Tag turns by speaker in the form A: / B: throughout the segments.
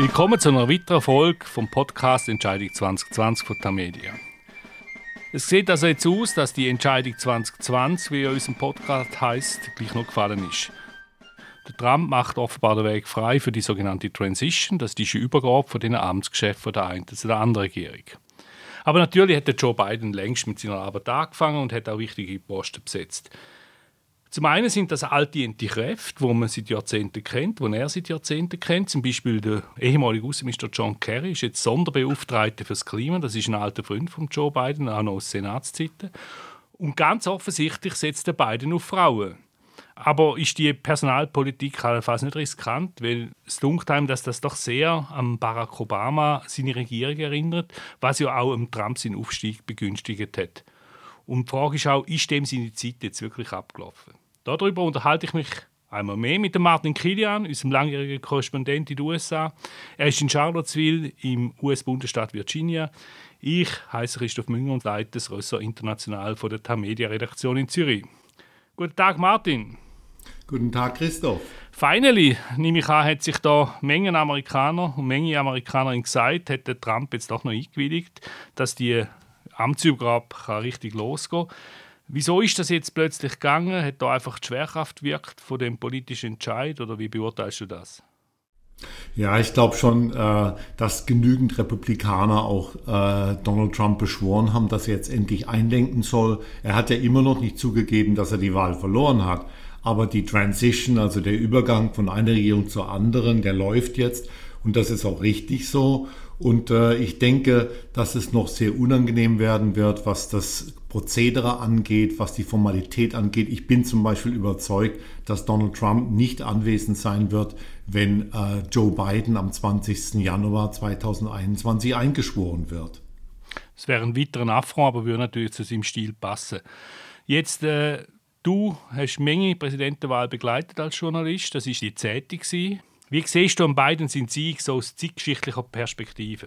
A: Willkommen zu einer weiteren Folge vom Podcast Entscheidung 2020 von Tamedia. Es sieht also jetzt aus, dass die Entscheidung 2020, wie in unserem Podcast heißt, gleich noch gefallen ist. Der Trump macht offenbar den Weg frei für die sogenannte Transition, das ist die Übergabe von den Amtsgeschäften der einen zu der anderen Regierung. Aber natürlich hat Joe Biden längst mit seiner Arbeit angefangen und hat auch wichtige Posten besetzt. Zum einen sind das altdiente Kräfte, die man seit Jahrzehnten kennt, die er seit Jahrzehnten kennt. Zum Beispiel der ehemalige Außenminister John Kerry ist jetzt Sonderbeauftragter fürs Klima. Das ist ein alter Freund von Joe Biden, auch noch aus Senatszeiten. Und ganz offensichtlich setzt der Biden auf Frauen. Aber ist die Personalpolitik fast nicht riskant, weil es dunkelt einem, dass das doch sehr an Barack Obama seine Regierung erinnert, was ja auch im Trump seinen Aufstieg begünstigt hat. Und die Frage ist auch, ist dem seine Zeit jetzt wirklich abgelaufen? Darüber unterhalte ich mich einmal mehr mit dem Martin Kilian, unserem langjährigen Korrespondent in den USA. Er ist in Charlottesville im US-Bundesstaat Virginia. Ich heiße Christoph Münger und leite das Ressort International von der TAM-Media-Redaktion in Zürich. Guten Tag, Martin.
B: Guten Tag, Christoph.
A: Finally, nehme ich an, hat sich da Mengen Amerikaner und Menge Amerikanerin gesagt, hat der Trump jetzt doch noch eingewilligt, dass die Amtsübergabe richtig losgehen kann. Wieso ist das jetzt plötzlich gegangen? Hat da einfach die Schwerkraft wirkt von dem politischen Entscheid oder wie beurteilst du das?
B: Ja, ich glaube schon, äh, dass genügend Republikaner auch äh, Donald Trump beschworen haben, dass er jetzt endlich einlenken soll. Er hat ja immer noch nicht zugegeben, dass er die Wahl verloren hat. Aber die Transition, also der Übergang von einer Regierung zur anderen, der läuft jetzt. Und das ist auch richtig so. Und äh, ich denke, dass es noch sehr unangenehm werden wird, was das Prozedere angeht, was die Formalität angeht. Ich bin zum Beispiel überzeugt, dass Donald Trump nicht anwesend sein wird, wenn äh, Joe Biden am 20. Januar 2021 eingeschworen wird.
A: Es wäre ein weiterer Affront, aber würde natürlich zu seinem Stil passen. Jetzt, äh, du hast Menge Präsidentenwahl begleitet als Journalist. Das ist die zehnte. Wie siehst du an beiden seinen Sieg so aus zeitgeschichtlicher Perspektive?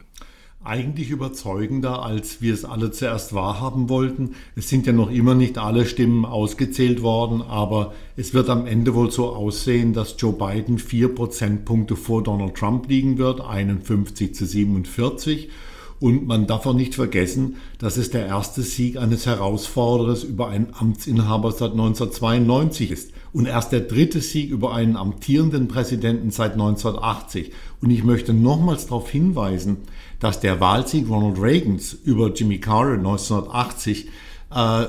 B: Eigentlich überzeugender, als wir es alle zuerst wahrhaben wollten. Es sind ja noch immer nicht alle Stimmen ausgezählt worden, aber es wird am Ende wohl so aussehen, dass Joe Biden vier Prozentpunkte vor Donald Trump liegen wird, 51 zu 47. Und man darf auch nicht vergessen, dass es der erste Sieg eines Herausforderers über einen Amtsinhaber seit 1992 ist und erst der dritte Sieg über einen amtierenden Präsidenten seit 1980. Und ich möchte nochmals darauf hinweisen, dass der Wahlsieg Ronald Reagans über Jimmy Carter 1980 äh,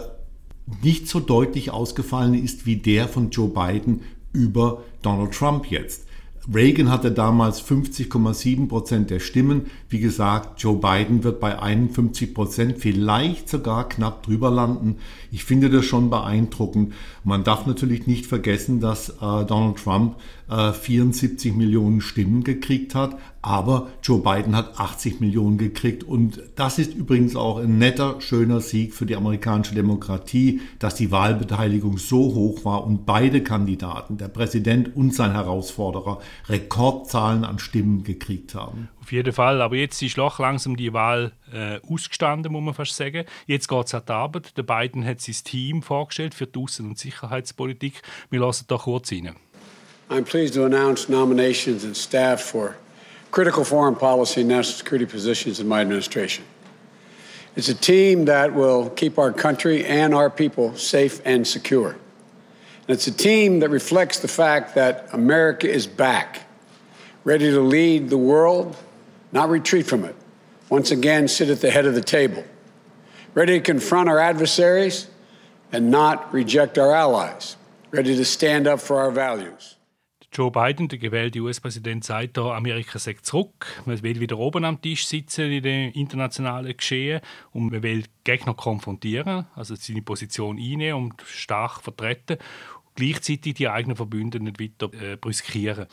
B: nicht so deutlich ausgefallen ist wie der von Joe Biden über Donald Trump jetzt. Reagan hatte damals 50,7 Prozent der Stimmen. Wie gesagt, Joe Biden wird bei 51 Prozent vielleicht sogar knapp drüber landen. Ich finde das schon beeindruckend. Man darf natürlich nicht vergessen, dass äh, Donald Trump äh, 74 Millionen Stimmen gekriegt hat, aber Joe Biden hat 80 Millionen gekriegt. Und das ist übrigens auch ein netter, schöner Sieg für die amerikanische Demokratie, dass die Wahlbeteiligung so hoch war und beide Kandidaten, der Präsident und sein Herausforderer, Rekordzahlen an Stimmen gekriegt haben.
A: Auf jeden Fall, aber jetzt ist doch langsam die Wahl äh, ausgestanden, muss man fast sagen. Jetzt geht es an die Arbeit. Der Biden hat sein Team vorgestellt für die Außen- und Sicherheitspolitik. Wir lassen da kurz rein.
C: I'm pleased to announce nominations and staff for critical foreign policy and national security positions in my administration. It's a team that will keep our country and our people safe and secure. And it's a team that reflects the fact that America is back, ready to lead the world, not retreat from it. Once again, sit at the head of the table, ready to confront our adversaries and not reject our allies, ready to stand up for our values.
A: Joe Biden, der gewählte US-Präsident, sagt da, Amerika sagt zurück. Man will wieder oben am Tisch sitzen in dem internationalen Geschehen und man will Gegner konfrontieren, also seine Position einnehmen und stark vertreten. Und gleichzeitig die eigenen Verbündeten nicht weiter äh, brüskieren.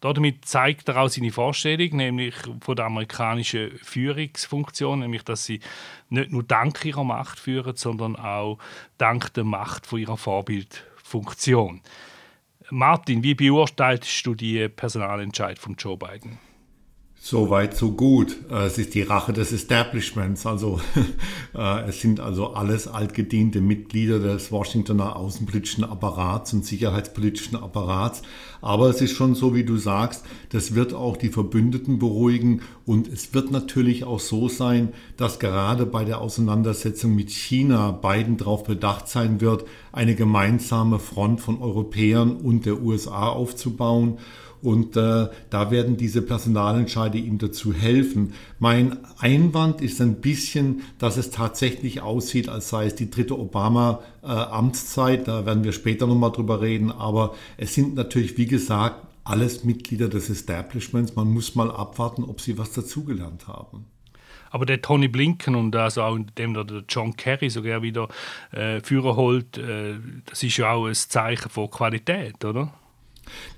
A: Damit zeigt er auch seine Vorstellung, nämlich von der amerikanischen Führungsfunktion, nämlich dass sie nicht nur dank ihrer Macht führen, sondern auch dank der Macht von ihrer Vorbildfunktion. Martin, wie beurteilst du die Personalentscheid von Joe Biden?
B: So weit, so gut. Äh, es ist die Rache des Establishments. Also äh, es sind also alles altgediente Mitglieder des Washingtoner außenpolitischen Apparats und sicherheitspolitischen Apparats. Aber es ist schon so, wie du sagst, das wird auch die Verbündeten beruhigen und es wird natürlich auch so sein, dass gerade bei der Auseinandersetzung mit China Biden darauf bedacht sein wird, eine gemeinsame Front von Europäern und der USA aufzubauen. Und äh, da werden diese Personalentscheide ihm dazu helfen. Mein Einwand ist ein bisschen, dass es tatsächlich aussieht, als sei es die dritte Obama-Amtszeit. Äh, da werden wir später nochmal drüber reden. Aber es sind natürlich, wie gesagt, alles Mitglieder des Establishments. Man muss mal abwarten, ob sie was dazugelernt haben.
A: Aber der Tony Blinken und also auch dem der John Kerry sogar wieder äh, Führer holt, äh, das ist ja auch ein Zeichen von Qualität, oder?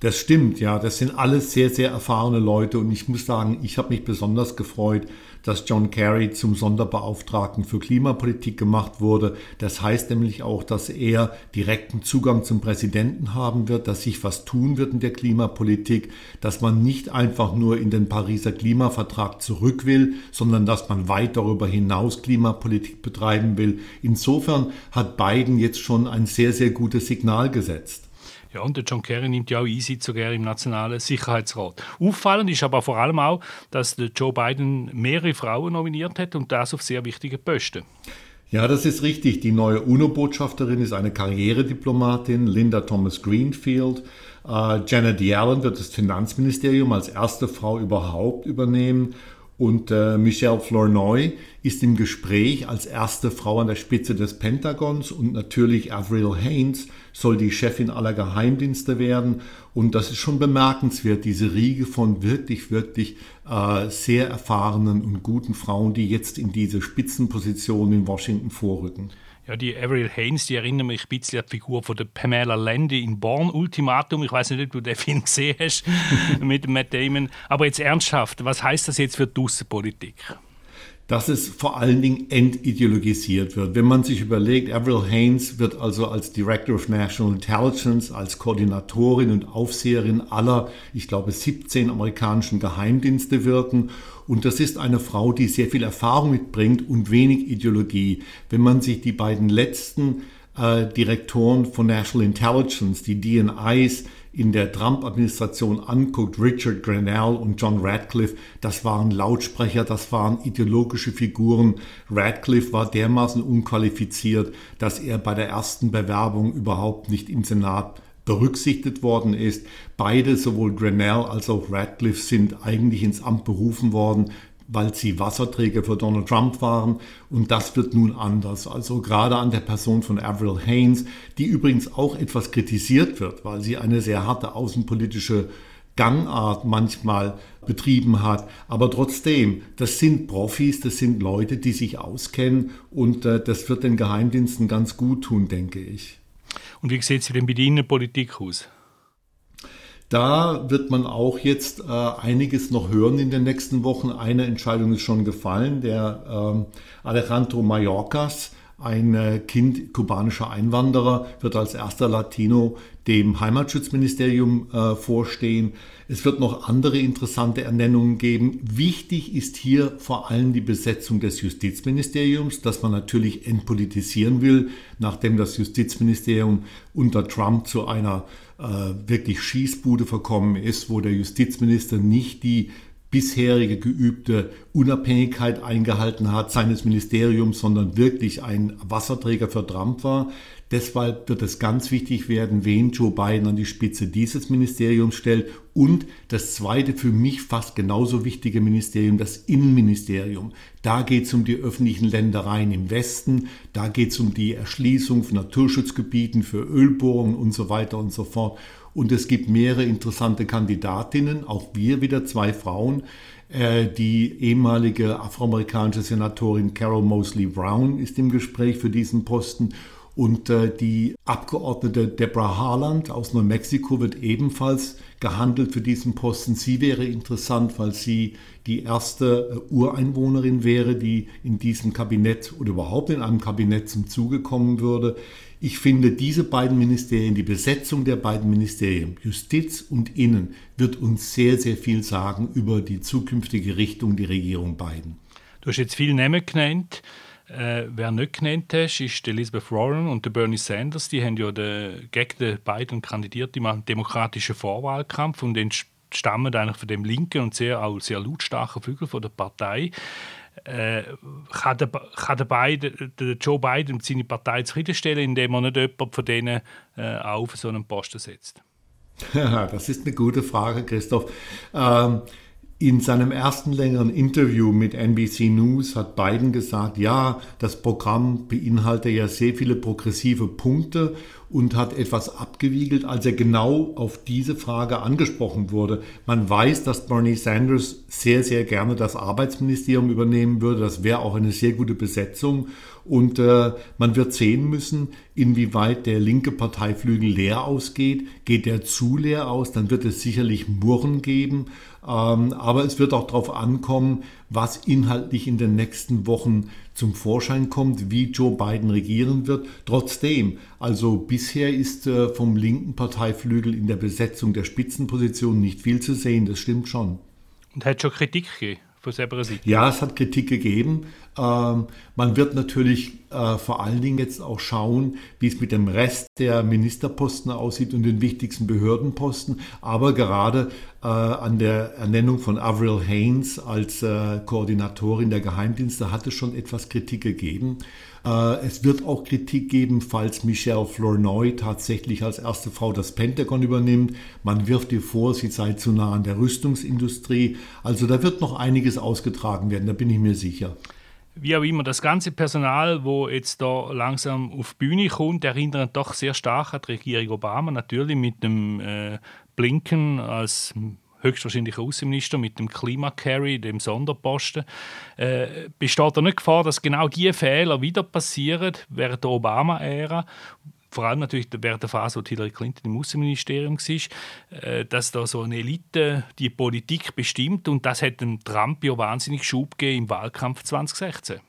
B: Das stimmt, ja. Das sind alles sehr, sehr erfahrene Leute und ich muss sagen, ich habe mich besonders gefreut, dass John Kerry zum Sonderbeauftragten für Klimapolitik gemacht wurde. Das heißt nämlich auch, dass er direkten Zugang zum Präsidenten haben wird, dass sich was tun wird in der Klimapolitik, dass man nicht einfach nur in den Pariser Klimavertrag zurück will, sondern dass man weit darüber hinaus Klimapolitik betreiben will. Insofern hat Biden jetzt schon ein sehr, sehr gutes Signal gesetzt.
A: Ja, und der John Kerry nimmt ja auch Einsitz sogar im Nationalen Sicherheitsrat. Auffallend ist aber vor allem auch, dass der Joe Biden mehrere Frauen nominiert hat und das auf sehr wichtige Posten.
B: Ja, das ist richtig. Die neue UNO-Botschafterin ist eine Karrierediplomatin, Linda Thomas Greenfield. Äh, Janet Yellen wird das Finanzministerium als erste Frau überhaupt übernehmen. Und äh, Michelle Flournoy ist im Gespräch als erste Frau an der Spitze des Pentagons und natürlich Avril Haines soll die Chefin aller Geheimdienste werden. Und das ist schon bemerkenswert, diese Riege von wirklich, wirklich äh, sehr erfahrenen und guten Frauen, die jetzt in diese Spitzenpositionen in Washington vorrücken.
A: Ja, die Avril Haines, die erinnert mich ein bisschen an die Figur von der Pamela Landy in Born Ultimatum. Ich weiß nicht, ob du den Film gesehen hast mit Matt Damon. Aber jetzt ernsthaft, was heißt das jetzt für die Außenpolitik?
B: Dass es vor allen Dingen entideologisiert wird. Wenn man sich überlegt, Avril Haines wird also als Director of National Intelligence, als Koordinatorin und Aufseherin aller, ich glaube, 17 amerikanischen Geheimdienste wirken. Und das ist eine Frau, die sehr viel Erfahrung mitbringt und wenig Ideologie. Wenn man sich die beiden letzten äh, Direktoren von National Intelligence, die DNIs, in der Trump-Administration anguckt, Richard Grenell und John Radcliffe, das waren Lautsprecher, das waren ideologische Figuren. Radcliffe war dermaßen unqualifiziert, dass er bei der ersten Bewerbung überhaupt nicht im Senat berücksichtigt worden ist. Beide, sowohl Grenell als auch Radcliffe, sind eigentlich ins Amt berufen worden, weil sie Wasserträger für Donald Trump waren. Und das wird nun anders. Also gerade an der Person von Avril Haines, die übrigens auch etwas kritisiert wird, weil sie eine sehr harte außenpolitische Gangart manchmal betrieben hat. Aber trotzdem, das sind Profis, das sind Leute, die sich auskennen und äh, das wird den Geheimdiensten ganz gut tun, denke ich.
A: Und wie sieht es denn mit Ihnen Politik aus?
B: Da wird man auch jetzt äh, einiges noch hören in den nächsten Wochen. Eine Entscheidung ist schon gefallen. Der ähm, Alejandro Mayorkas, ein äh, Kind kubanischer Einwanderer, wird als erster Latino dem Heimatschutzministerium äh, vorstehen. Es wird noch andere interessante Ernennungen geben. Wichtig ist hier vor allem die Besetzung des Justizministeriums, das man natürlich entpolitisieren will, nachdem das Justizministerium unter Trump zu einer äh, wirklich Schießbude verkommen ist, wo der Justizminister nicht die bisherige geübte Unabhängigkeit eingehalten hat seines Ministeriums, sondern wirklich ein Wasserträger für Trump war. Deshalb wird es ganz wichtig werden, wen Joe Biden an die Spitze dieses Ministeriums stellt. Und das zweite für mich fast genauso wichtige Ministerium, das Innenministerium. Da geht es um die öffentlichen Ländereien im Westen, da geht es um die Erschließung von Naturschutzgebieten für Ölbohrungen und so weiter und so fort. Und es gibt mehrere interessante Kandidatinnen, auch wir wieder zwei Frauen. Äh, die ehemalige afroamerikanische Senatorin Carol Mosley Brown ist im Gespräch für diesen Posten. Und äh, die Abgeordnete Deborah Harland aus New Mexico wird ebenfalls gehandelt für diesen Posten. Sie wäre interessant, weil sie die erste äh, Ureinwohnerin wäre, die in diesem Kabinett oder überhaupt in einem Kabinett zum Zuge kommen würde. Ich finde, diese beiden Ministerien, die Besetzung der beiden Ministerien, Justiz und Innen, wird uns sehr, sehr viel sagen über die zukünftige Richtung der Regierung Biden.
A: Du hast jetzt viele Namen genannt. Äh, wer nicht genannt hast, ist Elizabeth Warren und Bernie Sanders. Die haben ja den, gegen den Biden kandidiert im demokratischen Vorwahlkampf und stammen eigentlich von dem linken und sehr, auch sehr lautstarken Flügel von der Partei. Äh, kann, der, kann der, Biden, der Joe Biden seine Partei zufriedenstellen, indem er nicht jemanden von denen äh, auf so einen Posten setzt?
B: das ist eine gute Frage, Christoph. Ähm, in seinem ersten längeren Interview mit NBC News hat Biden gesagt, ja, das Programm beinhalte ja sehr viele progressive Punkte und hat etwas abgewiegelt, als er genau auf diese Frage angesprochen wurde. Man weiß, dass Bernie Sanders sehr, sehr gerne das Arbeitsministerium übernehmen würde. Das wäre auch eine sehr gute Besetzung. Und äh, man wird sehen müssen, inwieweit der linke Parteiflügel leer ausgeht. Geht der zu leer aus, dann wird es sicherlich Murren geben. Ähm, aber es wird auch darauf ankommen, was inhaltlich in den nächsten Wochen zum Vorschein kommt, wie Joe Biden regieren wird. Trotzdem, also bisher ist äh, vom linken Parteiflügel in der Besetzung der Spitzenposition nicht viel zu sehen, das stimmt schon.
A: Und hat schon Kritik gegeben? Selber Seite?
B: Ja, es hat Kritik gegeben. Ähm, man wird natürlich äh, vor allen Dingen jetzt auch schauen, wie es mit dem Rest der Ministerposten aussieht und den wichtigsten Behördenposten. Aber gerade äh, an der Ernennung von Avril Haines als äh, Koordinatorin der Geheimdienste hat es schon etwas Kritik gegeben. Äh, es wird auch Kritik geben, falls Michelle Flournoy tatsächlich als erste Frau das Pentagon übernimmt. Man wirft ihr vor, sie sei zu nah an der Rüstungsindustrie. Also da wird noch einiges ausgetragen werden, da bin ich mir sicher.
A: Wie auch immer, das ganze Personal, wo jetzt da langsam auf die Bühne kommt, erinnert doch sehr stark an die Regierung Obama. Natürlich mit dem äh, Blinken als höchstwahrscheinlich Außenminister mit dem Klima-Carry, dem Sonderposten. Äh, besteht da nicht Gefahr, dass genau diese Fehler wieder passieren während der Obama-Ära? Vor allem natürlich während der Phase, wo Hillary Clinton im Außenministerium war, äh, dass da so eine Elite die Politik bestimmt und das hat dem Trump ja wahnsinnig Schub gegeben im Wahlkampf 2016.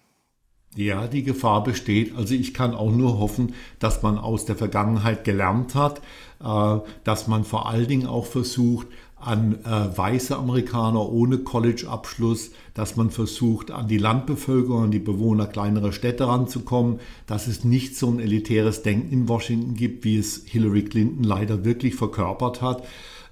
B: Ja, die Gefahr besteht. Also ich kann auch nur hoffen, dass man aus der Vergangenheit gelernt hat, äh, dass man vor allen Dingen auch versucht, an äh, weiße Amerikaner ohne College-Abschluss, dass man versucht, an die Landbevölkerung, an die Bewohner kleinerer Städte ranzukommen, dass es nicht so ein elitäres Denken in Washington gibt, wie es Hillary Clinton leider wirklich verkörpert hat.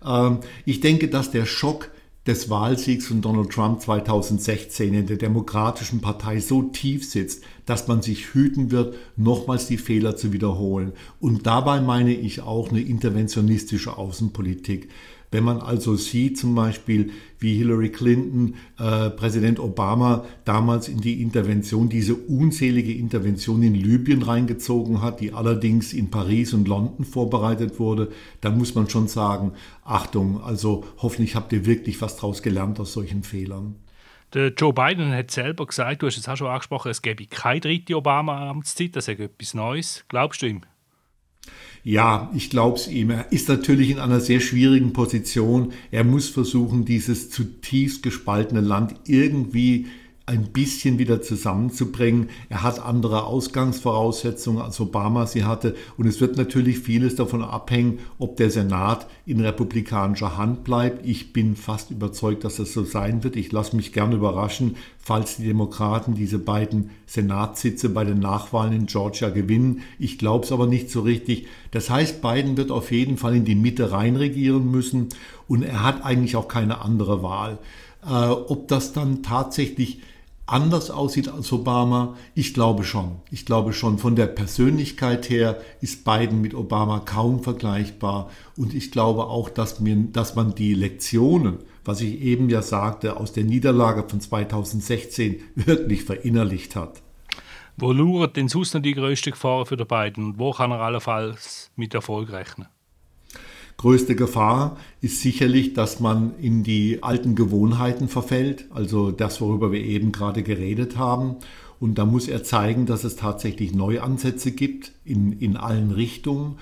B: Ähm, ich denke, dass der Schock des Wahlsiegs von Donald Trump 2016 in der Demokratischen Partei so tief sitzt, dass man sich hüten wird, nochmals die Fehler zu wiederholen. Und dabei meine ich auch eine interventionistische Außenpolitik. Wenn man also sieht, zum Beispiel, wie Hillary Clinton äh, Präsident Obama damals in die Intervention, diese unzählige Intervention in Libyen reingezogen hat, die allerdings in Paris und London vorbereitet wurde, dann muss man schon sagen, Achtung, also hoffentlich habt ihr wirklich was daraus gelernt aus solchen Fehlern.
A: Der Joe Biden hat selber gesagt, du hast es auch schon angesprochen, es gäbe keine dritte Obama-Amtszeit, das ist etwas Neues. Glaubst du ihm?
B: Ja, ich glaube es ihm. Er ist natürlich in einer sehr schwierigen Position. Er muss versuchen, dieses zutiefst gespaltene Land irgendwie ein bisschen wieder zusammenzubringen. Er hat andere Ausgangsvoraussetzungen als Obama sie hatte. Und es wird natürlich vieles davon abhängen, ob der Senat in republikanischer Hand bleibt. Ich bin fast überzeugt, dass das so sein wird. Ich lasse mich gern überraschen, falls die Demokraten diese beiden Senatssitze bei den Nachwahlen in Georgia gewinnen. Ich glaube es aber nicht so richtig. Das heißt, Biden wird auf jeden Fall in die Mitte reinregieren müssen. Und er hat eigentlich auch keine andere Wahl. Äh, ob das dann tatsächlich anders aussieht als Obama? Ich glaube schon. Ich glaube schon. Von der Persönlichkeit her ist Biden mit Obama kaum vergleichbar. Und ich glaube auch, dass, mir, dass man die Lektionen, was ich eben ja sagte, aus der Niederlage von 2016 wirklich verinnerlicht hat.
A: Wo lauert denn sonst noch die größte Gefahr für den Biden? Wo kann er allenfalls mit Erfolg rechnen?
B: Größte Gefahr ist sicherlich, dass man in die alten Gewohnheiten verfällt, also das, worüber wir eben gerade geredet haben. Und da muss er zeigen, dass es tatsächlich Neuansätze gibt in, in allen Richtungen.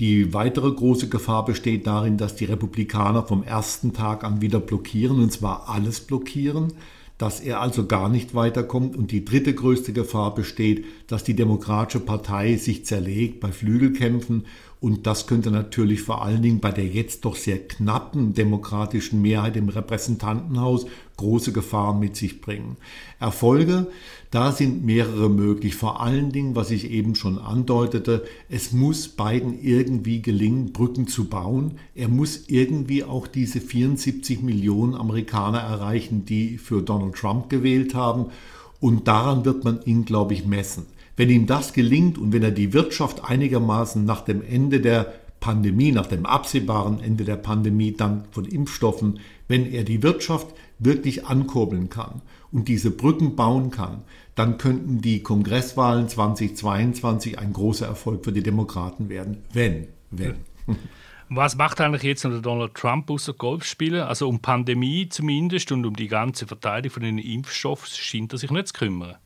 B: Die weitere große Gefahr besteht darin, dass die Republikaner vom ersten Tag an wieder blockieren, und zwar alles blockieren, dass er also gar nicht weiterkommt. Und die dritte größte Gefahr besteht, dass die Demokratische Partei sich zerlegt bei Flügelkämpfen und das könnte natürlich vor allen Dingen bei der jetzt doch sehr knappen demokratischen Mehrheit im Repräsentantenhaus große Gefahren mit sich bringen. Erfolge, da sind mehrere möglich. Vor allen Dingen, was ich eben schon andeutete, es muss Biden irgendwie gelingen, Brücken zu bauen. Er muss irgendwie auch diese 74 Millionen Amerikaner erreichen, die für Donald Trump gewählt haben. Und daran wird man ihn, glaube ich, messen. Wenn ihm das gelingt und wenn er die Wirtschaft einigermaßen nach dem Ende der Pandemie, nach dem absehbaren Ende der Pandemie dann von Impfstoffen, wenn er die Wirtschaft wirklich ankurbeln kann und diese Brücken bauen kann, dann könnten die Kongresswahlen 2022 ein großer Erfolg für die Demokraten werden. Wenn, wenn.
A: Was macht eigentlich jetzt noch Donald Trump außer Golf spielen? Also um Pandemie zumindest und um die ganze Verteilung von den Impfstoffen scheint er sich nicht zu kümmern.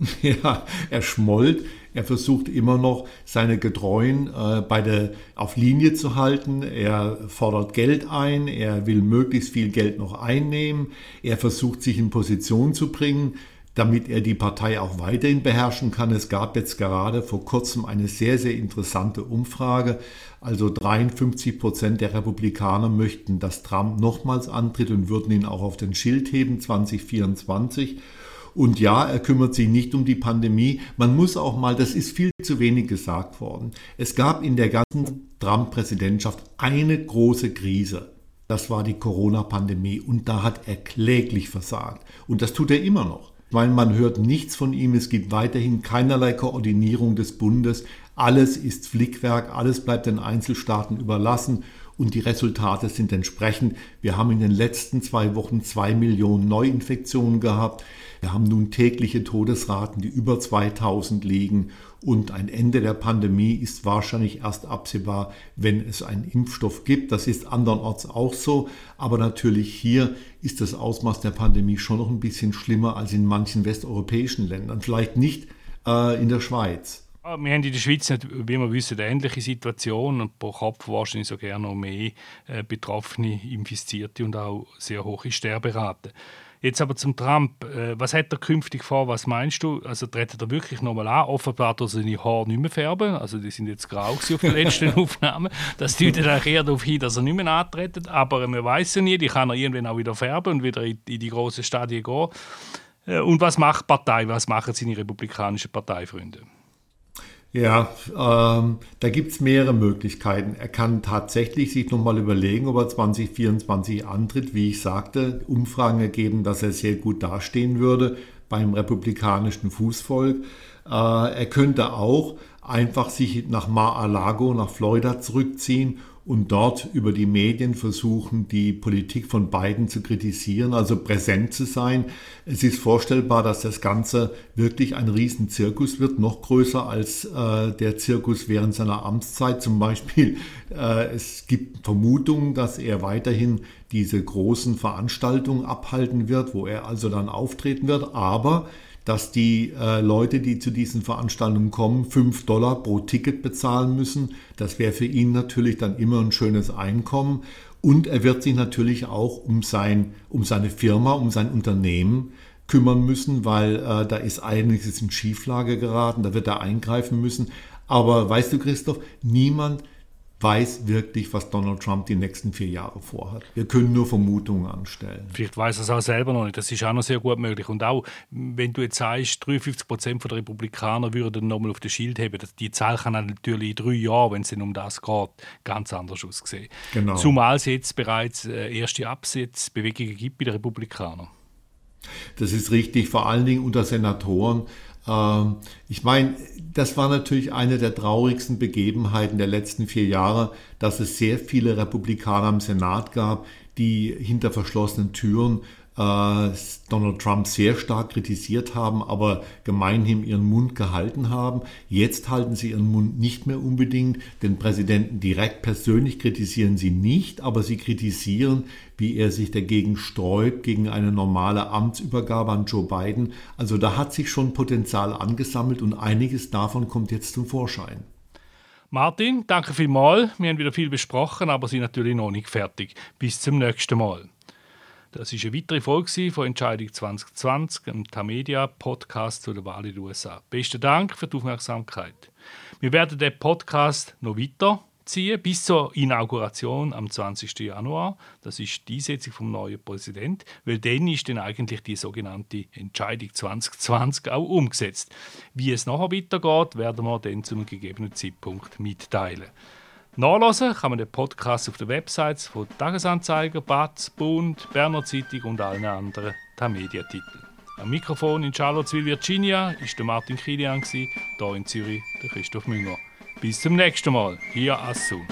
B: Ja, er schmollt. Er versucht immer noch, seine Getreuen äh, bei der, auf Linie zu halten. Er fordert Geld ein. Er will möglichst viel Geld noch einnehmen. Er versucht, sich in Position zu bringen, damit er die Partei auch weiterhin beherrschen kann. Es gab jetzt gerade vor kurzem eine sehr, sehr interessante Umfrage. Also 53 Prozent der Republikaner möchten, dass Trump nochmals antritt und würden ihn auch auf den Schild heben 2024. Und ja, er kümmert sich nicht um die Pandemie. Man muss auch mal, das ist viel zu wenig gesagt worden. Es gab in der ganzen Trump-Präsidentschaft eine große Krise. Das war die Corona-Pandemie. Und da hat er kläglich versagt. Und das tut er immer noch. Weil man hört nichts von ihm. Es gibt weiterhin keinerlei Koordinierung des Bundes. Alles ist Flickwerk. Alles bleibt den Einzelstaaten überlassen und die Resultate sind entsprechend. Wir haben in den letzten zwei Wochen zwei Millionen Neuinfektionen gehabt. Wir haben nun tägliche Todesraten, die über 2000 liegen und ein Ende der Pandemie ist wahrscheinlich erst absehbar, wenn es einen Impfstoff gibt. Das ist andernorts auch so, aber natürlich hier ist das Ausmaß der Pandemie schon noch ein bisschen schlimmer als in manchen westeuropäischen Ländern, vielleicht nicht äh, in der Schweiz.
A: Wir haben in der Schweiz, nicht, wie wir wissen, eine ähnliche Situation und pro Kopf wahrscheinlich so gerne noch mehr äh, Betroffene, Infizierte und auch sehr hohe Sterberaten. Jetzt aber zum Trump. Äh, was hat er künftig vor? Was meinst du? Also tretet er wirklich nochmal an? Offenbar dass er seine Haare nicht mehr färben. Also die sind jetzt grau auf der letzten Aufnahme. Das deutet auch eher darauf hin, dass er nicht mehr antretet. Aber man weiß ja nie, die kann er irgendwann auch wieder färben und wieder in, die große Stadien gehen. Äh, und was macht die Partei? Was machen seine republikanischen Parteifreunde?
B: Ja, ähm, da gibt's mehrere Möglichkeiten. Er kann tatsächlich sich nochmal überlegen, ob er 2024 antritt. Wie ich sagte, Umfragen ergeben, dass er sehr gut dastehen würde beim republikanischen Fußvolk. Äh, er könnte auch einfach sich nach Mar-a-Lago, nach Florida zurückziehen und dort über die Medien versuchen, die Politik von Biden zu kritisieren, also präsent zu sein. Es ist vorstellbar, dass das Ganze wirklich ein Riesenzirkus wird, noch größer als äh, der Zirkus während seiner Amtszeit. Zum Beispiel, äh, es gibt Vermutungen, dass er weiterhin diese großen Veranstaltungen abhalten wird, wo er also dann auftreten wird, aber dass die äh, Leute, die zu diesen Veranstaltungen kommen, 5 Dollar pro Ticket bezahlen müssen. Das wäre für ihn natürlich dann immer ein schönes Einkommen. Und er wird sich natürlich auch um, sein, um seine Firma, um sein Unternehmen kümmern müssen, weil äh, da ist einiges in Schieflage geraten, da wird er eingreifen müssen. Aber weißt du, Christoph, niemand weiß wirklich, was Donald Trump die nächsten vier Jahre vorhat. Wir können nur Vermutungen anstellen.
A: Vielleicht weiß er es auch selber noch nicht. Das ist auch noch sehr gut möglich. Und auch, wenn du jetzt sagst, 53 Prozent der Republikaner würden nochmal auf das Schild haben, die Zahl kann natürlich in drei Jahren, wenn es um das geht, ganz anders aussehen. Genau. Zumal es jetzt bereits äh, erste Absetzbewegungen gibt bei den Republikanern.
B: Das ist richtig, vor allen Dingen unter Senatoren. Ähm, ich meine, das war natürlich eine der traurigsten Begebenheiten der letzten vier Jahre, dass es sehr viele Republikaner im Senat gab, die hinter verschlossenen Türen äh, Donald Trump sehr stark kritisiert haben, aber gemeinhin ihren Mund gehalten haben. Jetzt halten sie ihren Mund nicht mehr unbedingt. Den Präsidenten direkt persönlich kritisieren sie nicht, aber sie kritisieren, wie er sich dagegen sträubt, gegen eine normale Amtsübergabe an Joe Biden. Also da hat sich schon Potenzial angesammelt und einiges davon kommt jetzt zum Vorschein.
A: Martin, danke vielmals. Wir haben wieder viel besprochen, aber sind natürlich noch nicht fertig. Bis zum nächsten Mal. Das ist eine weitere Folge von Entscheidung 2020, einem Tamedia-Podcast zu der Wahl in den USA. Besten Dank für die Aufmerksamkeit. Wir werden den Podcast noch weiter ziehen bis zur Inauguration am 20. Januar. Das ist die Einsetzung vom neuen Präsidenten, weil dann ist dann eigentlich die sogenannte Entscheidung 2020 auch umgesetzt. Wie es nachher weitergeht, werden wir dann zu einem gegebenen Zeitpunkt mitteilen. Nachlesen kann man den Podcast auf den Websites von Tagesanzeiger, Batz, Bund, Berner Zeitung und allen anderen Tamedia-Titeln. Am Mikrofon in Charlottesville, Virginia, ist der Martin Kilian, hier in Zürich der Christoph Münger. Bis zum nächsten Mal, hier Assun.